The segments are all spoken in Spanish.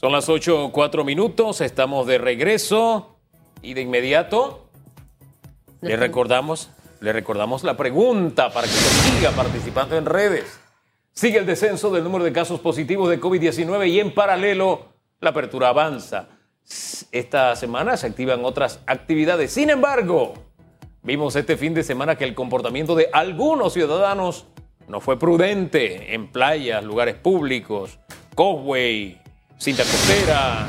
Son las 8 4 minutos, estamos de regreso y de inmediato le recordamos, le recordamos la pregunta para que siga participando en redes. Sigue el descenso del número de casos positivos de COVID-19 y en paralelo la apertura avanza. Esta semana se activan otras actividades. Sin embargo, vimos este fin de semana que el comportamiento de algunos ciudadanos no fue prudente en playas, lugares públicos, Cosway, cinta costera,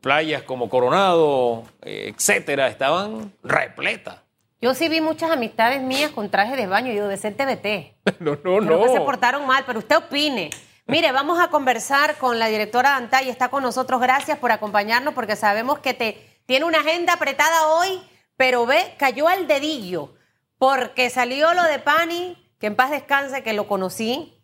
playas como Coronado, eh, etcétera, estaban repletas. Yo sí vi muchas amistades mías con traje de baño, yo de ser TBT. No, no, Creo que se portaron mal, pero usted opine. Mire, vamos a conversar con la directora Antay, está con nosotros. Gracias por acompañarnos porque sabemos que te tiene una agenda apretada hoy, pero ve, cayó al dedillo porque salió lo de Pani, que en paz descanse, que lo conocí.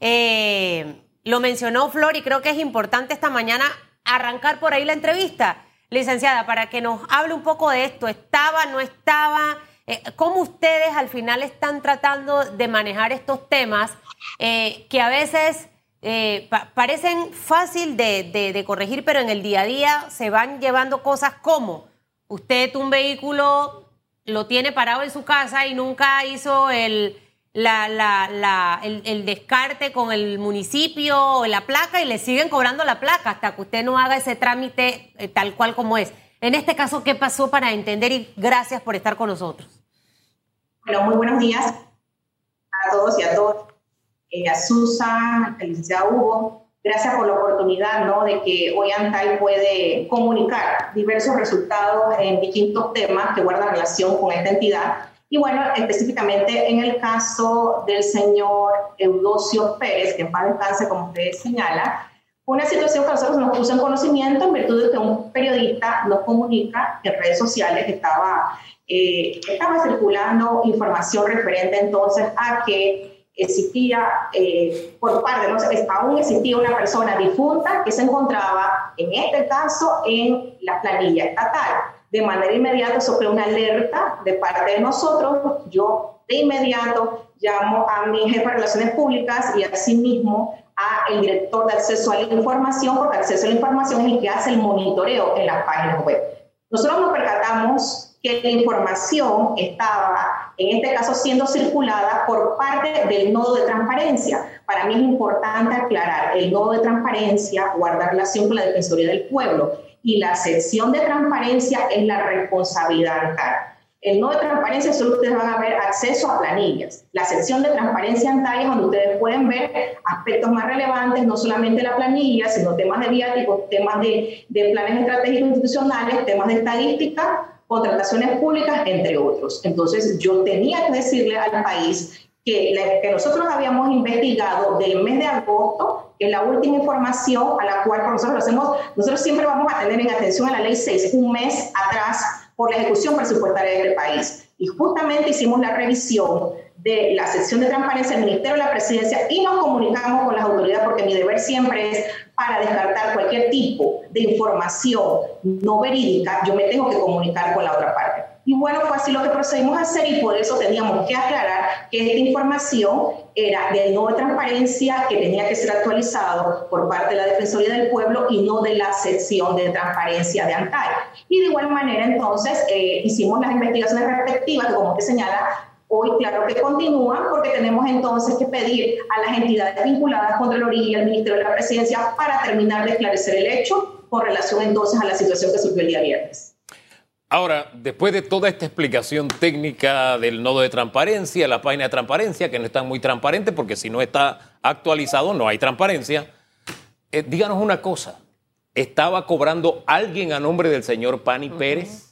Eh, lo mencionó Flor y creo que es importante esta mañana arrancar por ahí la entrevista, licenciada, para que nos hable un poco de esto. ¿Estaba, no estaba? Eh, ¿Cómo ustedes al final están tratando de manejar estos temas eh, que a veces eh, parecen fácil de, corregir, pero en el día a día se van llevando cosas como usted un vehículo lo tiene parado en su casa y nunca hizo el la, la, el, descarte con el municipio o la placa y le siguen cobrando la placa hasta que usted no haga ese trámite eh, tal cual como es. En este caso, ¿qué pasó para entender y gracias por estar con nosotros? Bueno, muy buenos días a todos y a todas. Eh, a Susan, licenciado Hugo, gracias por la oportunidad ¿no? de que hoy ANTAI puede comunicar diversos resultados en distintos temas que guardan relación con esta entidad y bueno, específicamente en el caso del señor Eudosio Pérez, que en paz descanse, como usted señala, una situación que nosotros nos puso en conocimiento en virtud de que un periodista nos comunica en redes sociales que estaba, eh, estaba circulando información referente entonces a que existía eh, por parte, no sé, aún existía una persona difunta que se encontraba, en este caso, en la planilla estatal de manera inmediata sobre una alerta de parte de nosotros. Yo de inmediato llamo a mi jefe de relaciones públicas y asimismo a el director de acceso a la información, porque acceso a la información es el que hace el monitoreo en las páginas web. Nosotros nos percatamos que la información estaba, en este caso, siendo circulada por parte del nodo de transparencia. Para mí es importante aclarar, el nodo de transparencia guarda relación con la Defensoría del Pueblo y la sección de transparencia es la responsabilidad El no de transparencia solo ustedes van a ver acceso a planillas. La sección de transparencia ANTAI es donde ustedes pueden ver aspectos más relevantes, no solamente la planilla, sino temas de viáticos, temas de planes estratégicos institucionales, temas de estadística, contrataciones públicas, entre otros. Entonces, yo tenía que decirle al país que, que nosotros habíamos investigado del mes de agosto, que es la última información a la cual nosotros lo hacemos, nosotros siempre vamos a tener en atención a la ley 6, un mes atrás por la ejecución presupuestaria del país. Y justamente hicimos la revisión de la sección de transparencia del Ministerio de la Presidencia y nos comunicamos con las autoridades porque mi deber siempre es para descartar cualquier tipo de información no verídica, yo me tengo que comunicar con la otra parte. Y bueno, fue así lo que procedimos a hacer y por eso teníamos que aclarar que esta información era de no transparencia que tenía que ser actualizado por parte de la Defensoría del Pueblo y no de la sección de transparencia de ANTAI. Y de igual manera, entonces, eh, hicimos las investigaciones respectivas, que como usted señala, hoy claro que continúan, porque tenemos entonces que pedir a las entidades vinculadas contra el origen y al Ministerio de la Presidencia para terminar de esclarecer el hecho con relación entonces a la situación que surgió el día viernes. Ahora, después de toda esta explicación técnica del nodo de transparencia, la página de transparencia, que no está muy transparente porque si no está actualizado no hay transparencia, eh, díganos una cosa, ¿estaba cobrando alguien a nombre del señor Pani Pérez?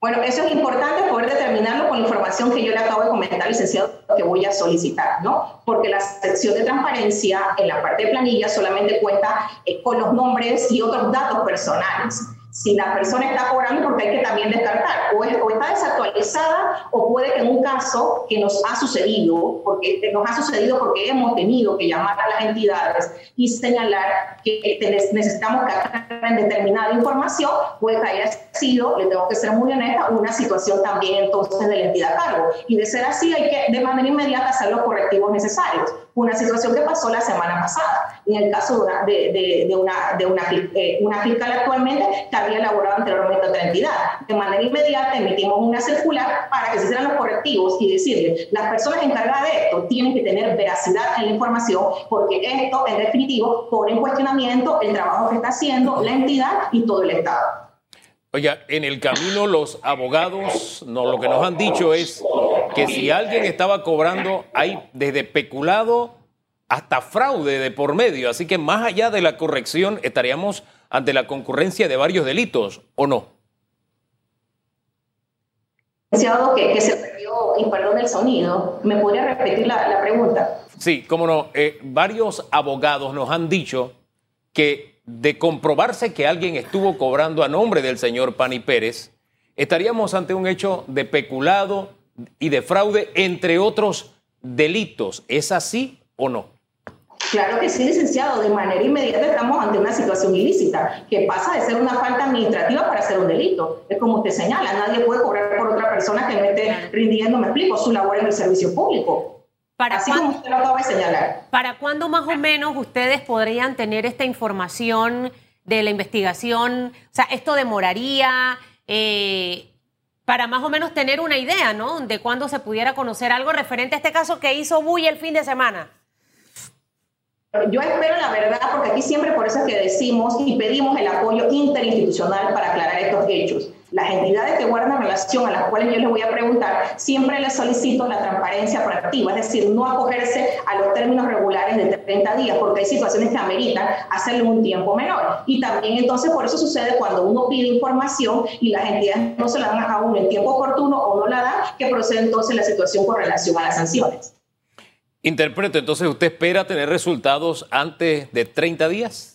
Bueno, eso es importante poder determinarlo con la información que yo le acabo de comentar, licenciado, que voy a solicitar, ¿no? Porque la sección de transparencia en la parte de planilla solamente cuenta eh, con los nombres y otros datos personales si la persona está cobrando, porque hay que también descartar, o, está desactualizada, o puede que en un caso que nos ha sucedido, porque nos ha sucedido porque hemos tenido que llamar a las entidades y señalar que necesitamos que aclaren determinada información, puede que haya sido, le tengo que ser muy honesta, una situación también entonces de la entidad a cargo. Y de ser así, hay que de manera inmediata hacer los correctivos necesarios. Una situación que pasó la semana pasada en el caso de una, de, una, eh, una, fiscal actualmente que había elaborado anteriormente otra entidad. De manera inmediata emitimos una circular para que se hicieran los correctivos y decirle, las personas encargadas de esto tienen que tener veracidad en la información porque esto en definitivo pone en cuestionamiento el trabajo que está haciendo la entidad y todo el Estado. Oiga, en el camino los abogados lo que nos han dicho es que si alguien estaba cobrando, hay desde peculado hasta fraude de por medio. Así que más allá de la corrección, estaríamos ante la concurrencia de varios delitos, ¿o no? Que, que se perdió, y perdón el sonido, ¿me podría repetir la, pregunta? Sí, cómo no. Eh, varios abogados nos han dicho que de comprobarse que alguien estuvo cobrando a nombre del señor Pani Pérez, estaríamos ante un hecho de peculado y de fraude, entre otros delitos. ¿Es así o no? Claro que sí, licenciado. De manera inmediata estamos ante una situación ilícita, que pasa de ser una falta administrativa para ser un delito. Es como usted señala, nadie puede cobrar por otra persona que no esté rindiendo, me explico, su labor en el servicio público. ¿Para Así como usted lo acaba de señalar. ¿Para cuándo más o menos ustedes podrían tener esta información de la investigación? O sea, ¿esto demoraría? Eh, para más o menos tener una idea, ¿no? De cuándo se pudiera conocer algo referente a este caso que hizo Buy el fin de semana. Yo espero la verdad, porque aquí siempre por eso es que decimos y pedimos el apoyo interinstitucional para aclarar estos hechos. Las entidades que guardan relación a las cuales yo les voy a preguntar, siempre les solicito la transparencia proactiva, es decir, no acogerse a los términos regulares de 30 días, porque hay situaciones que ameritan hacerlo un tiempo menor. Y también entonces por eso sucede cuando uno pide información y las entidades no se la dan a uno en tiempo oportuno o no la dan, que procede entonces la situación con relación a las sanciones. Interpreto, entonces usted espera tener resultados antes de 30 días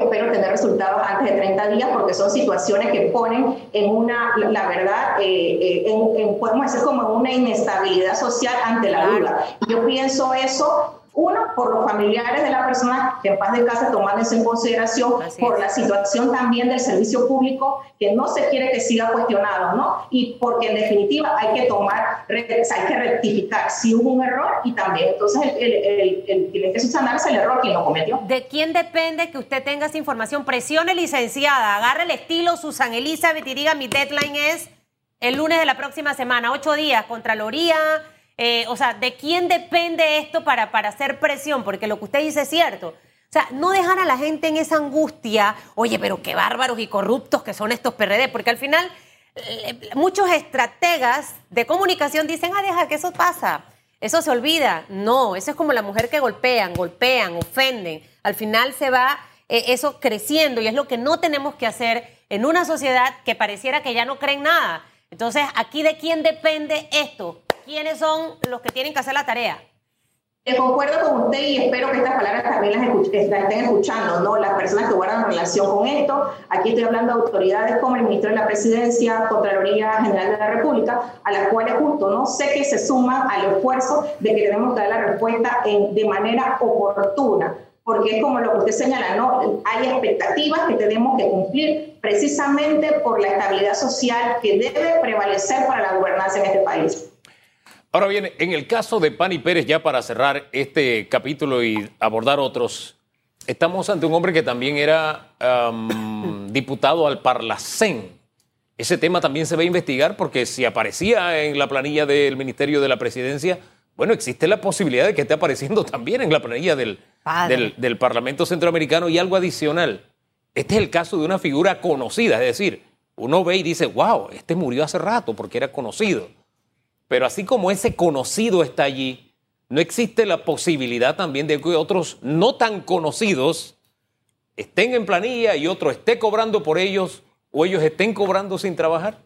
espero tener resultados antes de 30 días porque son situaciones que ponen en una, la verdad, eh, eh, podemos decir como una inestabilidad social ante la duda. Yo pienso eso uno, por los familiares de la persona que en paz de casa tomando eso en consideración, por la situación también del servicio público que no se quiere que siga cuestionado, ¿no? Y porque en definitiva hay que tomar, hay que rectificar si hubo un error y también entonces el, el, el, tiene que subsanarse el error que no cometió. ¿De quién depende que usted tenga esa información? Presione licenciada, agarre el estilo Susan Elizabeth y diga mi deadline es el lunes de la próxima semana, ocho días, Contraloría eh, o sea, ¿de quién depende esto para, para hacer presión? Porque lo que usted dice es cierto. O sea, no dejar a la gente en esa angustia, oye, pero qué bárbaros y corruptos que son estos PRD, porque al final eh, muchos estrategas de comunicación dicen, ah, deja que eso pasa, eso se olvida. No, eso es como la mujer que golpean, golpean, ofenden. Al final se va eh, eso creciendo y es lo que no tenemos que hacer en una sociedad que pareciera que ya no creen nada. Entonces, aquí de quién depende esto? ¿Quiénes son los que tienen que hacer la tarea? Eh, concuerdo con usted y espero que estas palabras también las, estén escuchando, ¿no? Las personas que guardan relación con esto. Aquí estoy hablando de autoridades como el Ministro de la Presidencia, Contraloría General de la República, a las cuales justo, ¿no? Sé que se suman al esfuerzo de que tenemos que dar la respuesta en, de manera oportuna porque es como lo que usted señala, ¿no? Hay expectativas que tenemos que cumplir precisamente por la estabilidad social que debe prevalecer para la gobernanza en este país. Ahora bien, en el caso de Pani Pérez, ya para cerrar este capítulo y abordar otros, estamos ante un hombre que también era diputado al Parlacén. Ese tema también se va a investigar porque si aparecía en la planilla del Ministerio de la Presidencia, bueno, existe la posibilidad de que esté apareciendo también en la planilla del, del, del Parlamento Centroamericano y algo adicional. Este es el caso de una figura conocida, es decir, uno ve y dice, wow, este murió hace rato porque era conocido pero así como ese conocido está allí, no existe la posibilidad también de que otros no tan conocidos estén en planilla y otro esté cobrando por ellos o ellos estén cobrando sin trabajar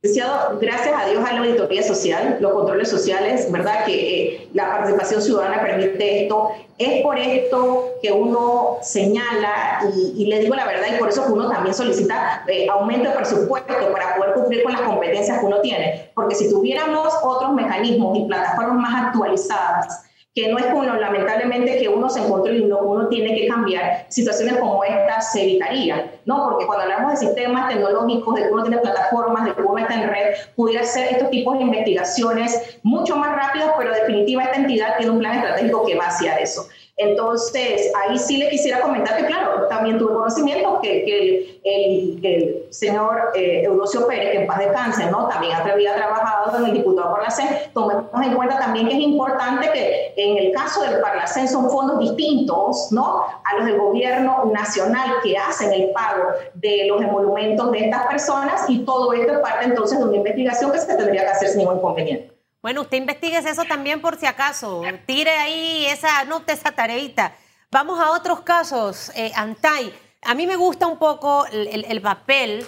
gracias a Dios a la auditoría social, los controles sociales, ¿verdad? Que eh, la participación ciudadana permite esto. Es por esto que uno señala, y, le digo la verdad, y por eso que uno también solicita eh, aumento de presupuesto para poder cumplir con las competencias que uno tiene. Porque si tuviéramos otros mecanismos y plataformas más actualizadas, que no es como lamentablemente que uno se encontró y uno tiene que cambiar, situaciones como esta se evitarían, ¿no? Porque cuando hablamos de sistemas tecnológicos, de que uno tiene plataformas, de que uno está en red, pudiera hacer estos tipos de investigaciones mucho más rápidas, pero definitiva esta entidad tiene un plan estratégico que va hacia eso. Entonces, ahí sí le quisiera comentar que, claro, también tuve conocimiento que, el, señor eh, Eudosio Pérez, que en paz cáncer, ¿no? También había trabajado en el diputado Parlacén. Tomemos en cuenta también que es importante que en el caso del Parlacén son fondos distintos, ¿no? A los del gobierno nacional que hacen el pago de los emolumentos de estas personas y todo esto es parte entonces de una investigación que se tendría que hacer sin ningún inconveniente. Bueno, usted investigue eso también por si acaso. Tire ahí esa, no, esa tareita. Vamos a otros casos. Eh, Antay, a mí me gusta un poco el, papel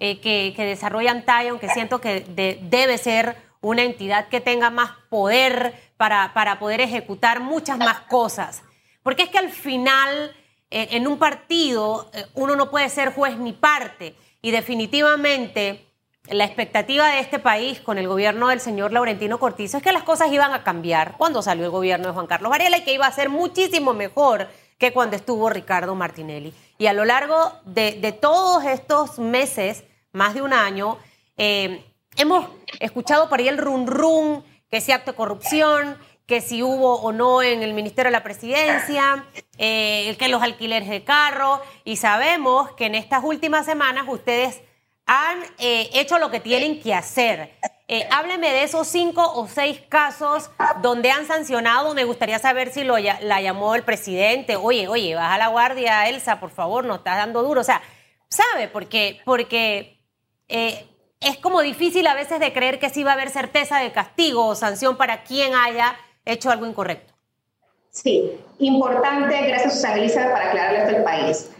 eh, que, desarrolla Antay, aunque siento que debe ser una entidad que tenga más poder para, para, poder ejecutar muchas más cosas. Porque es que al final, eh, en un partido, uno no puede ser juez ni parte. Y definitivamente la expectativa de este país con el gobierno del señor Laurentino Cortizo es que las cosas iban a cambiar cuando salió el gobierno de Juan Carlos Varela y que iba a ser muchísimo mejor que cuando estuvo Ricardo Martinelli. Y a lo largo de, todos estos meses, más de un año, eh, hemos escuchado por ahí el run run, que si acto de corrupción, que si hubo o no en el Ministerio de la Presidencia, eh, que los alquileres de carro, y sabemos que en estas últimas semanas ustedes han eh, hecho lo que tienen que hacer. Eh, hábleme de esos cinco o seis casos donde han sancionado. Me gustaría saber si lo, la llamó el presidente. Oye, oye, baja la guardia, Elsa, por favor, no estás dando duro. O sea, ¿sabe? Porque, porque eh, es como difícil a veces de creer que sí va a haber certeza de castigo o sanción para quien haya hecho algo incorrecto. Sí, importante, gracias Susana Elisa, para aclararle esto al país.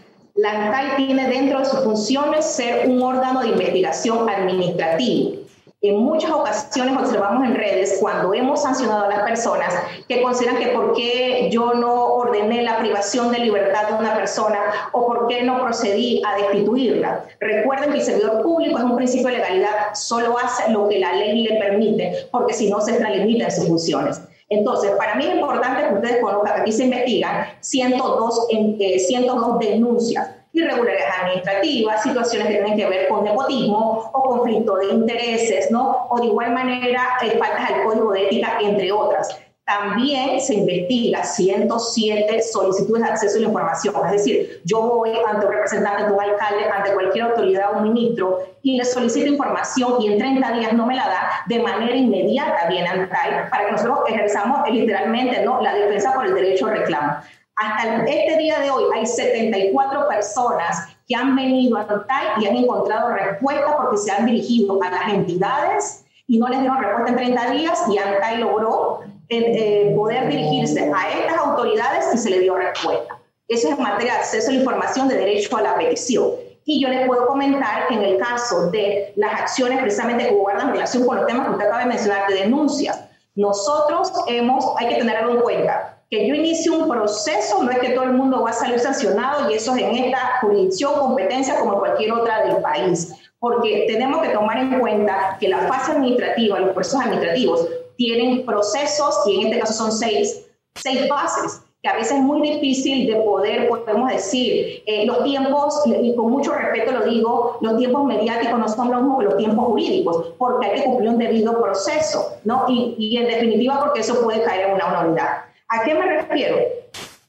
La ANTAI tiene dentro de sus funciones ser un órgano de investigación administrativo. En muchas ocasiones observamos en redes cuando hemos sancionado a las personas que consideran que por qué yo no ordené la privación de libertad de una persona o por qué no procedí a destituirla. Recuerden que el servidor público es un principio de legalidad, solo hace lo que la ley le permite, porque si no se extralimita en sus funciones. Entonces, para mí es importante que ustedes conozcan que aquí se investigan 102, eh, 102 denuncias irregularidades administrativas, situaciones que tienen que ver con nepotismo o conflicto de intereses, ¿no? O de igual manera, eh, faltas al código de ética, entre otras. También se investiga 107 solicitudes de acceso a la información. Es decir, yo voy ante un representante de un alcalde, ante cualquier autoridad o ministro y le solicito información y en 30 días no me la da, de manera inmediata viene ANTAI para que nosotros ejerzamos eh, literalmente ¿no? la defensa por el derecho a reclamo. Hasta este día de hoy hay 74 personas que han venido a ANTAI y han encontrado respuesta porque se han dirigido a las entidades y no les dieron respuesta en 30 días y ANTAI logró eh, poder dirigirse a estas autoridades y se le dio respuesta. Eso es en materia de acceso a la información de derecho a la petición. Y yo les puedo comentar que en el caso de las acciones precisamente que guardan relación con los temas que usted acaba de mencionar de denuncias, nosotros hemos, hay que tener en cuenta, que yo inicie un proceso, no es que todo el mundo va a salir sancionado y eso es en esta jurisdicción, competencia como cualquier otra del país, porque tenemos que tomar en cuenta que la fase administrativa, los procesos administrativos, tienen procesos, y en este caso son seis, seis fases, que a veces es muy difícil de poder, podemos decir, eh, los tiempos, y con mucho respeto lo digo, los tiempos mediáticos no son los mismos que los tiempos jurídicos, porque hay que cumplir un debido proceso, ¿no? Y, y en definitiva porque eso puede caer en una unidad. ¿A qué me refiero?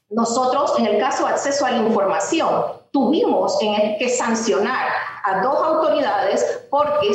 Nosotros, en el caso de acceso a la información, tuvimos que sancionar a dos autoridades porque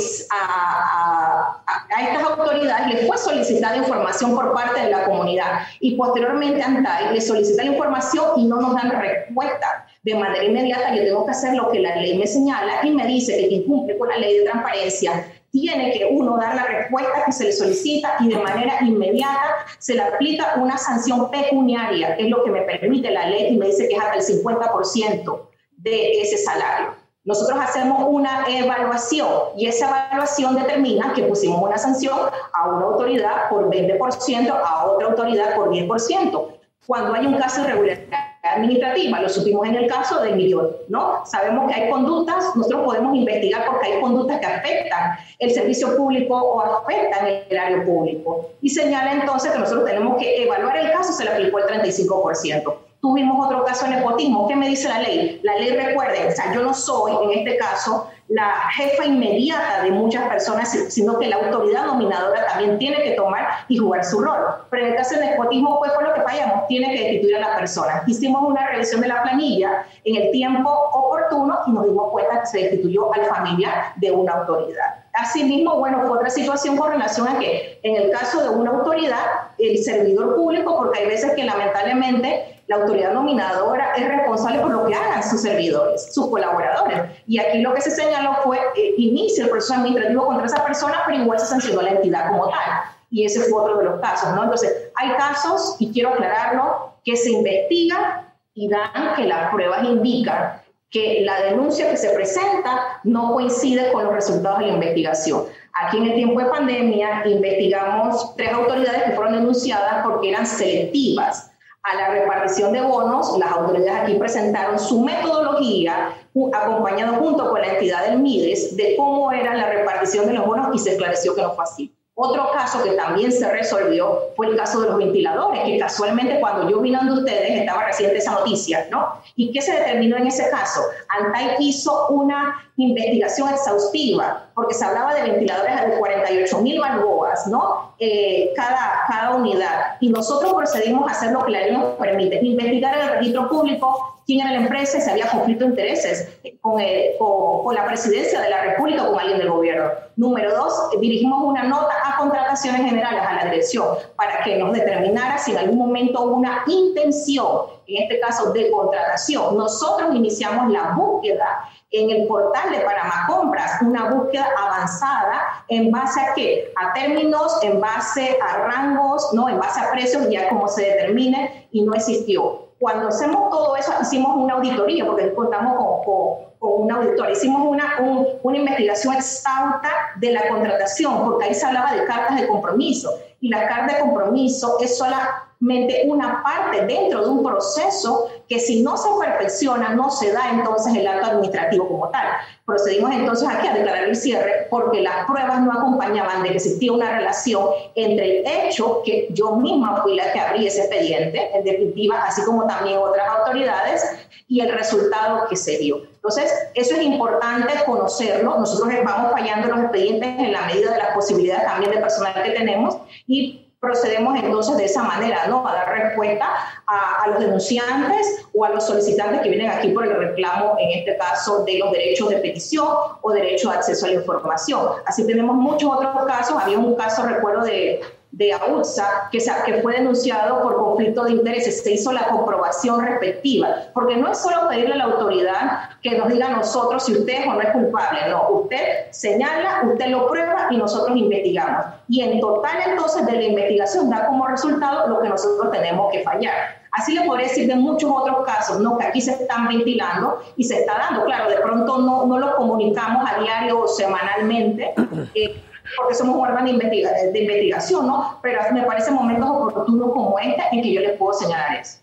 a, estas autoridades les fue solicitada información por parte de la comunidad y posteriormente ANTAI le solicita la información y no nos dan respuesta. De manera inmediata yo tengo que hacer lo que la ley me señala y me dice que quien cumple con la ley de transparencia tiene que uno dar la respuesta que se le solicita y de manera inmediata se le aplica una sanción pecuniaria, que es lo que me permite la ley y me dice que es hasta el 50% de ese salario. Nosotros hacemos una evaluación y esa evaluación determina que pusimos una sanción a una autoridad por 20%, a otra autoridad por 10%. Cuando hay un caso de irregularidad administrativa. Lo supimos en el caso de Miriot, ¿no? Sabemos que hay conductas, nosotros podemos investigar porque hay conductas que afectan el servicio público o afectan el erario público. Y señala entonces que nosotros tenemos que evaluar el caso, se le aplicó el 35%. Tuvimos otro caso de nepotismo. ¿Qué me dice la ley? La ley, recuerden, o sea, yo no soy, en este caso, la jefa inmediata de muchas personas, sino que la autoridad nominadora también tiene que tomar y jugar su rol. Pero en el caso del nepotismo, pues fue lo que fallamos, tiene que destituir a la persona. Hicimos una revisión de la planilla en el tiempo oportuno y nos dimos cuenta que se destituyó al familiar de una autoridad. Asimismo, bueno, fue otra situación con relación a que en el caso de una autoridad, el servidor público, porque hay veces que lamentablemente la autoridad nominadora es responsable por lo que hagan sus servidores, sus colaboradores. Y aquí lo que se señaló fue, eh, inicia el proceso administrativo contra esa persona, pero igual se sancionó la entidad como tal. Y ese fue otro de los casos, ¿no? Entonces, hay casos, y quiero aclararlo, que se investigan y dan que las pruebas indican que la denuncia que se presenta no coincide con los resultados de la investigación. Aquí en el tiempo de pandemia investigamos tres autoridades que fueron denunciadas porque eran selectivas a la repartición de bonos, las autoridades aquí presentaron su metodología acompañado junto con la entidad del MIDES de cómo era la repartición de los bonos y se esclareció que no fue así. Otro caso que también se resolvió fue el caso de los ventiladores, que casualmente cuando yo vine ante ustedes estaba reciente esa noticia, ¿no? ¿Y qué se determinó en ese caso? Antay hizo una investigación exhaustiva, porque se hablaba de ventiladores de 48 mil balboas, ¿no? Eh, cada, cada unidad. Y nosotros procedimos a hacer lo que la ley nos permite, investigar en el registro público quién era la empresa y si había conflicto de intereses con, con, con, la presidencia de la República o con alguien del gobierno. Número dos, dirigimos una nota a contrataciones generales a la dirección para que nos determinara si en algún momento hubo una intención, en este caso de contratación. Nosotros iniciamos la búsqueda en el portal de Panamá Compras, una búsqueda avanzada en base a qué? A términos, en base a rangos, ¿no? En base a precios, ya como se determine, y no existió. Cuando hacemos todo eso, hicimos una auditoría, porque contamos con, con, auditoría, hicimos una, una investigación exhausta de la contratación, porque ahí se hablaba de cartas de compromiso, y la carta de compromiso es sola una parte dentro de un proceso que si no se perfecciona no se da entonces el acto administrativo como tal. Procedimos entonces aquí a declarar el cierre porque las pruebas no acompañaban de que existía una relación entre el hecho que yo misma fui la que abrí ese expediente, en definitiva, así como también otras autoridades, y el resultado que se dio. Entonces, eso es importante conocerlo. Nosotros vamos fallando los expedientes en la medida de las posibilidades también de personal que tenemos y procedemos entonces de esa manera, ¿no? A dar respuesta a, los denunciantes o a los solicitantes que vienen aquí por el reclamo, en este caso, de los derechos de petición o derecho de acceso a la información. Así tenemos muchos otros casos. Había un caso, recuerdo, de de AUTSA que, fue denunciado por conflicto de intereses. Se hizo la comprobación respectiva, porque no es solo pedirle a la autoridad que nos diga a nosotros si usted es o no es culpable, no, usted señala, usted lo prueba y nosotros investigamos. Y en total entonces de la investigación da como resultado lo que nosotros tenemos que fallar. Así le podría decir de muchos otros casos, ¿no? que aquí se están ventilando y se está dando. Claro, de pronto no, no lo comunicamos a diario o semanalmente, eh, porque somos un órgano de, investigación, ¿no? Pero me parece momentos oportunos como este en que yo les puedo señalar eso.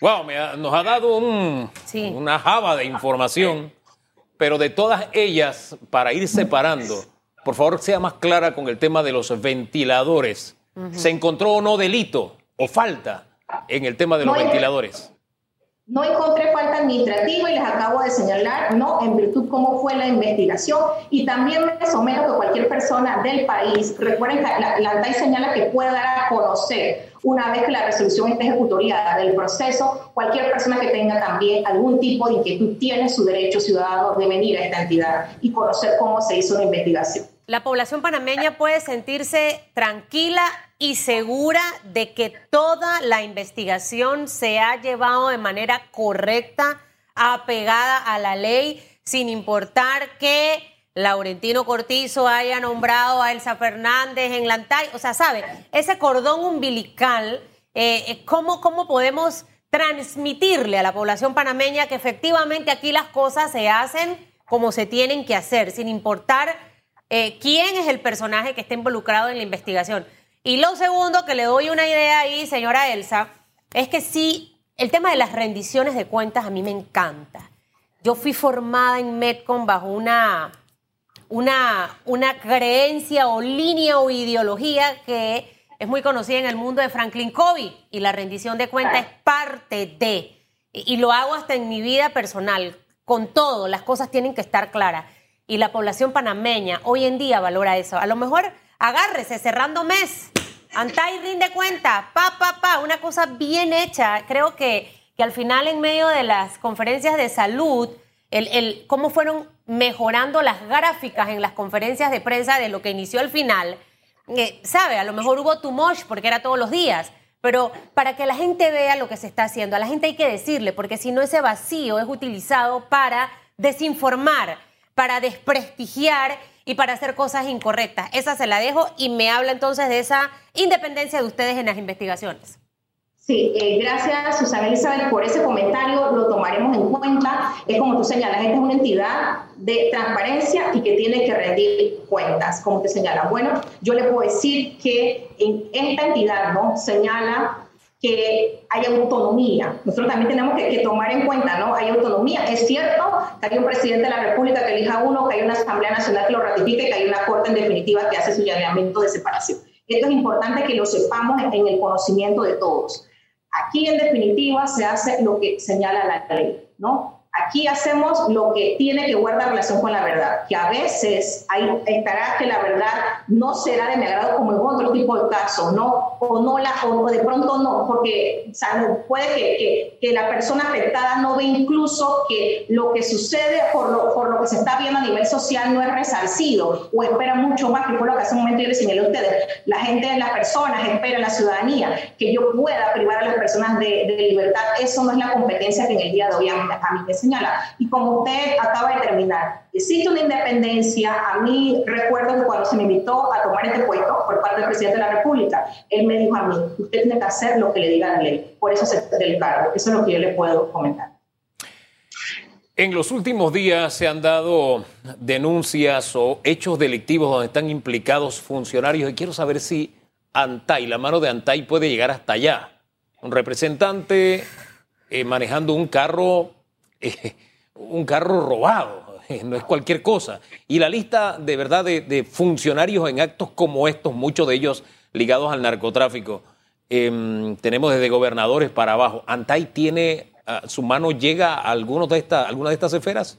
Wow, nos ha dado un, una java de información, pero de todas ellas, para ir separando, por favor sea más clara con el tema de los ventiladores. ¿Se encontró o no delito o falta en el tema de los ventiladores? No encontré falta administrativa y les acabo de señalar, ¿no? En virtud cómo fue la investigación y también me somero que cualquier persona del país, recuerden que la, la señala que pueda dar a conocer una vez que la resolución esté ejecutoriada del proceso, cualquier persona que tenga también algún tipo de inquietud tiene su derecho ciudadano de venir a esta entidad y conocer cómo se hizo la investigación. La población panameña puede sentirse tranquila y segura de que toda la investigación se ha llevado de manera correcta, apegada a la ley, sin importar que Laurentino Cortizo haya nombrado a Elsa Fernández en Lantay. O sea, ¿sabe? Ese cordón umbilical, eh, eh, ¿cómo, ¿cómo podemos transmitirle a la población panameña que efectivamente aquí las cosas se hacen como se tienen que hacer, sin importar eh, quién es el personaje que está involucrado en la investigación. Y lo segundo, que le doy una idea ahí, señora Elsa, es que si el tema de las rendiciones de cuentas a mí me encanta. Yo fui formada en Metcon bajo una, una, una creencia o línea o ideología que es muy conocida en el mundo de Franklin Covey y la rendición de cuentas es parte de, y, y lo hago hasta en mi vida personal, con todo, las cosas tienen que estar claras. Y la población panameña hoy en día valora eso. A lo mejor agárrese cerrando mes, Antay rinde cuenta, pa, pa, pa, una cosa bien hecha. Creo que, que al final, en medio de las conferencias de salud, el, el, cómo fueron mejorando las gráficas en las conferencias de prensa de lo que inició al final, eh, sabe, a lo mejor hubo too much porque era todos los días, pero para que la gente vea lo que se está haciendo, a la gente hay que decirle, porque si no ese vacío es utilizado para desinformar, para desprestigiar y para hacer cosas incorrectas. Esa se la dejo y me habla entonces de esa independencia de ustedes en las investigaciones. Sí, eh, gracias Susana Elizabeth por ese comentario, lo tomaremos en cuenta. Es como tú señalas, esta es una entidad de transparencia y que tiene que rendir cuentas, como te señala. Bueno, yo le puedo decir que esta entidad no señala que hay autonomía. Nosotros también tenemos que, que, tomar en cuenta, ¿no? Hay autonomía. Es cierto que hay un presidente de la República que elija uno, que hay una Asamblea Nacional que lo ratifique, que hay una Corte en definitiva que hace su llamamiento de separación. Esto es importante que lo sepamos en el conocimiento de todos. Aquí, en definitiva, se hace lo que señala la ley, ¿no? Aquí hacemos lo que tiene que guardar relación con la verdad, que a veces ahí estará que la verdad no será de mi agrado como en otro tipo de casos, ¿no? O, no la, o de pronto no, porque o sea, puede que, que, que, la persona afectada no ve incluso que lo que sucede por lo, por lo que se está viendo a nivel social no es resarcido o espera mucho más, que fue lo que hace un momento yo les señalé a ustedes. La gente, las personas espera, la ciudadanía, que yo pueda privar a las personas de, de libertad. Eso no es la competencia que en el día de hoy a a mí me señala. Y como usted acaba de terminar, existe una independencia. A mí recuerdo que cuando se me invitó a tomar este puesto por parte del presidente de la República, él me dijo a mí, usted tiene que hacer lo que le diga la ley. Por eso se del cargo. Eso es lo que yo le puedo comentar. En los últimos días se han dado denuncias o hechos delictivos donde están implicados funcionarios y quiero saber si Antay, la mano de Antay puede llegar hasta allá. Un representante eh, manejando un carro un carro robado, no es cualquier cosa. Y la lista de verdad de, de funcionarios en actos como estos, muchos de ellos ligados al narcotráfico, eh, tenemos desde gobernadores para abajo. ¿Antay tiene, uh, su mano llega a algunos de esta, alguna de estas esferas?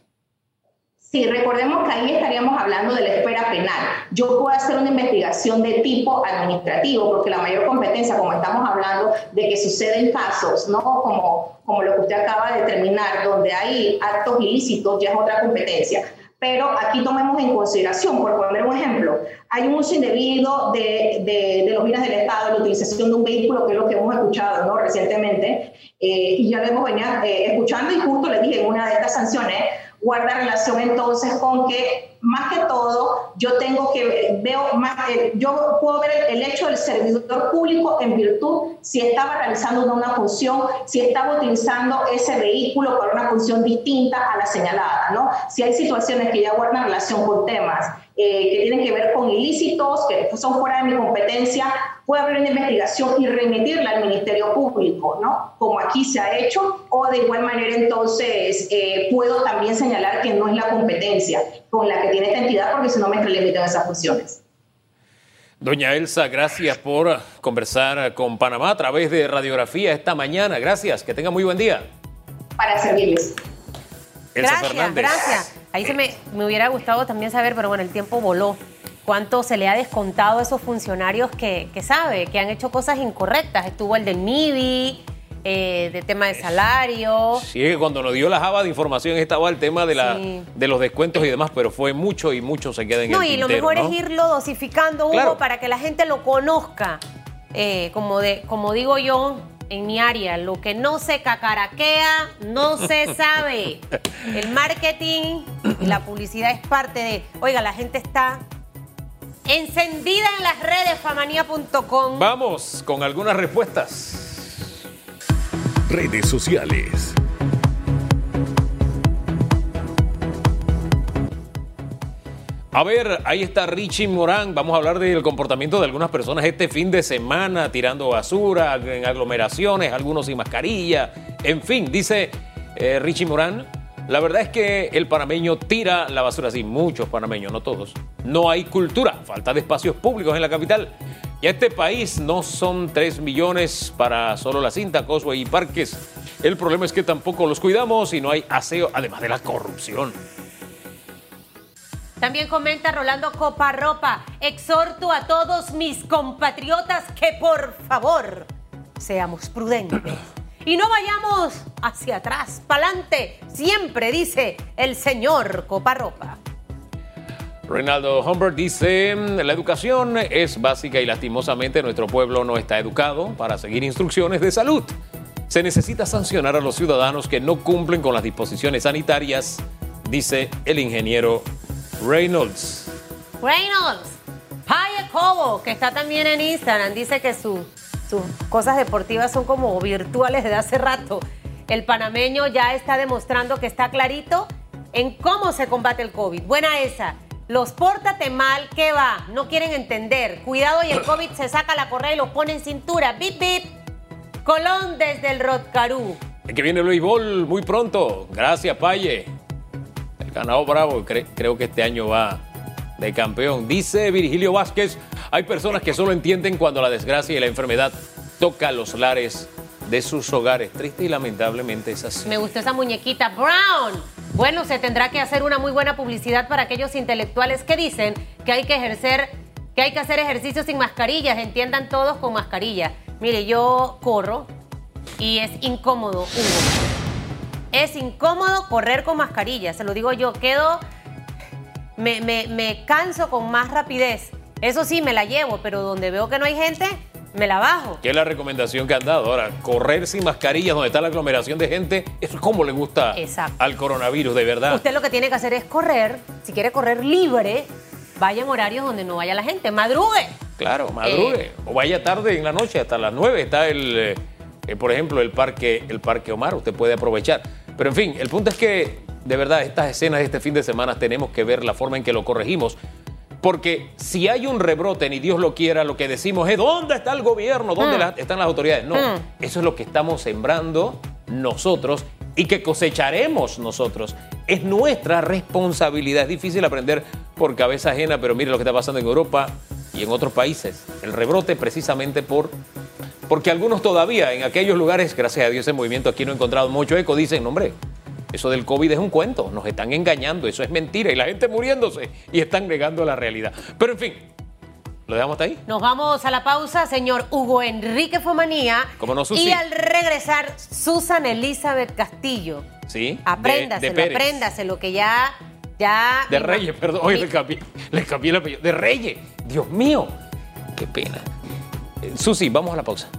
Sí, recordemos que ahí estaríamos hablando de la esfera penal. Yo puedo hacer una investigación de tipo administrativo, porque la mayor competencia, como estamos hablando, de que suceden casos, ¿no? Como, como lo que usted acaba de determinar, donde hay actos ilícitos, ya es otra competencia. Pero aquí tomemos en consideración, por poner un ejemplo, hay un uso indebido de, de, de los bienes del Estado, la utilización de un vehículo, que es lo que hemos escuchado ¿no? recientemente, eh, y ya lo hemos venido eh, escuchando, y justo les dije en una de estas sanciones, guarda relación entonces con que más que todo yo tengo que veo más eh, yo puedo ver el, hecho del servidor público en virtud si estaba realizando una función si estaba utilizando ese vehículo para una función distinta a la señalada no si hay situaciones que ya guardan relación con temas eh, que tienen que ver con ilícitos, que son fuera de mi competencia, puede haber una investigación y remitirla al Ministerio Público, ¿no? Como aquí se ha hecho, o de igual manera entonces eh, puedo también señalar que no es la competencia con la que tiene esta entidad, porque si no me extralimitan esas funciones. Doña Elsa, gracias por conversar con Panamá a través de radiografía esta mañana. Gracias, que tenga muy buen día. Para servirles. Elsa gracias, Fernández. gracias. Ahí se me, me hubiera gustado también saber, pero bueno, el tiempo voló. ¿Cuánto se le ha descontado a esos funcionarios que, que sabe, que han hecho cosas incorrectas? Estuvo el del MIBI, eh, de tema de salario. Sí, es que cuando nos dio la java de información estaba el tema de, la, Sí. de los descuentos y demás, pero fue mucho y mucho se queda en No, el y lo mejor ¿no? es irlo dosificando, Hugo, Claro. para que la gente lo conozca. Eh, como, de, como digo yo en mi área, lo que no se cacaraquea, no se sabe. El marketing y la publicidad es parte de... Oiga, la gente está encendida en las redes, famanía.com. Vamos con algunas respuestas. Redes sociales. A ver, ahí está Richie Morán. Vamos a hablar del comportamiento de algunas personas este fin de semana, tirando basura en aglomeraciones, algunos sin mascarilla. En fin, dice eh, Richie Morán, la verdad es que el panameño tira la basura así, muchos panameños, no todos. No hay cultura, falta de espacios públicos en la capital. Y este país no son 3 millones para solo la cinta, Cosway y parques. El problema es que tampoco los cuidamos y no hay aseo, además de la corrupción. También comenta Rolando Coparropa, exhorto a todos mis compatriotas que por favor seamos prudentes y no vayamos hacia atrás, pa'lante, siempre dice el señor Coparropa. Reinaldo Humbert dice, la educación es básica y lastimosamente nuestro pueblo no está educado para seguir instrucciones de salud. Se necesita sancionar a los ciudadanos que no cumplen con las disposiciones sanitarias, dice el ingeniero Reynolds. Reynolds, Paya Cobo, que está también en Instagram, dice que cosas deportivas son como virtuales desde hace rato. El panameño ya está demostrando que está clarito en cómo se combate el COVID. Buena esa. Los pórtate mal, ¿qué va? No quieren entender. Cuidado y el COVID se saca la correa y lo pone en cintura. Bip, bip. Colón desde el Rotcarú. que viene el béisbol muy pronto. Gracias, Paye. El ganado bravo, creo que este año va de campeón. Dice Virgilio Vázquez, hay personas que solo entienden cuando la desgracia y la enfermedad toca los lares de sus hogares. Triste y lamentablemente es así. Me gustó esa muñequita. Brown. Bueno, se tendrá que hacer una muy buena publicidad para aquellos intelectuales que dicen que hay que ejercer, que hay que hacer ejercicios sin mascarillas. Entiendan todos con mascarilla. Mire, yo corro y es incómodo. Es incómodo correr con mascarilla, se lo digo yo. Quedo me, me, canso con más rapidez. Eso sí, me la llevo, pero donde veo que no hay gente, me la bajo. ¿Qué es la recomendación que han dado? Ahora, correr sin mascarillas donde está la aglomeración de gente, eso es como le gusta al coronavirus, de verdad. Usted lo que tiene que hacer es correr, si quiere correr libre, vaya en horarios donde no vaya la gente, madrugue. Claro, madrugue. Eh, o vaya tarde en la noche, hasta las 9 está el, eh, eh, por ejemplo, el parque, el parque Omar, usted puede aprovechar. Pero en fin, el punto es que de verdad, estas escenas de este fin de semana tenemos que ver la forma en que lo corregimos. Porque si hay un rebrote, ni Dios lo quiera, lo que decimos es ¿dónde está el gobierno? ¿Dónde mm. están las autoridades? No, mm. eso es lo que estamos sembrando nosotros y que cosecharemos nosotros. Es nuestra responsabilidad. Es difícil aprender por cabeza ajena, pero mire lo que está pasando en Europa y en otros países. El rebrote precisamente por... Porque algunos todavía en aquellos lugares, gracias a Dios, ese movimiento aquí no ha encontrado mucho eco, dicen, hombre, eso del COVID es un cuento, nos están engañando, eso es mentira y la gente muriéndose y están negando la realidad. Pero en fin, ¿Lo dejamos hasta ahí? Nos vamos a la pausa, señor Hugo Enrique Fomanía. ¿Cómo no, Y al regresar, Susan Elizabeth Castillo. Sí. Apréndaselo, de, apréndaselo, que ya. ya de Reyes, perdón. Oye, le cambié, le cambié el apellido. De Reyes. Dios mío. Qué pena. Eh, Susi, vamos a la pausa.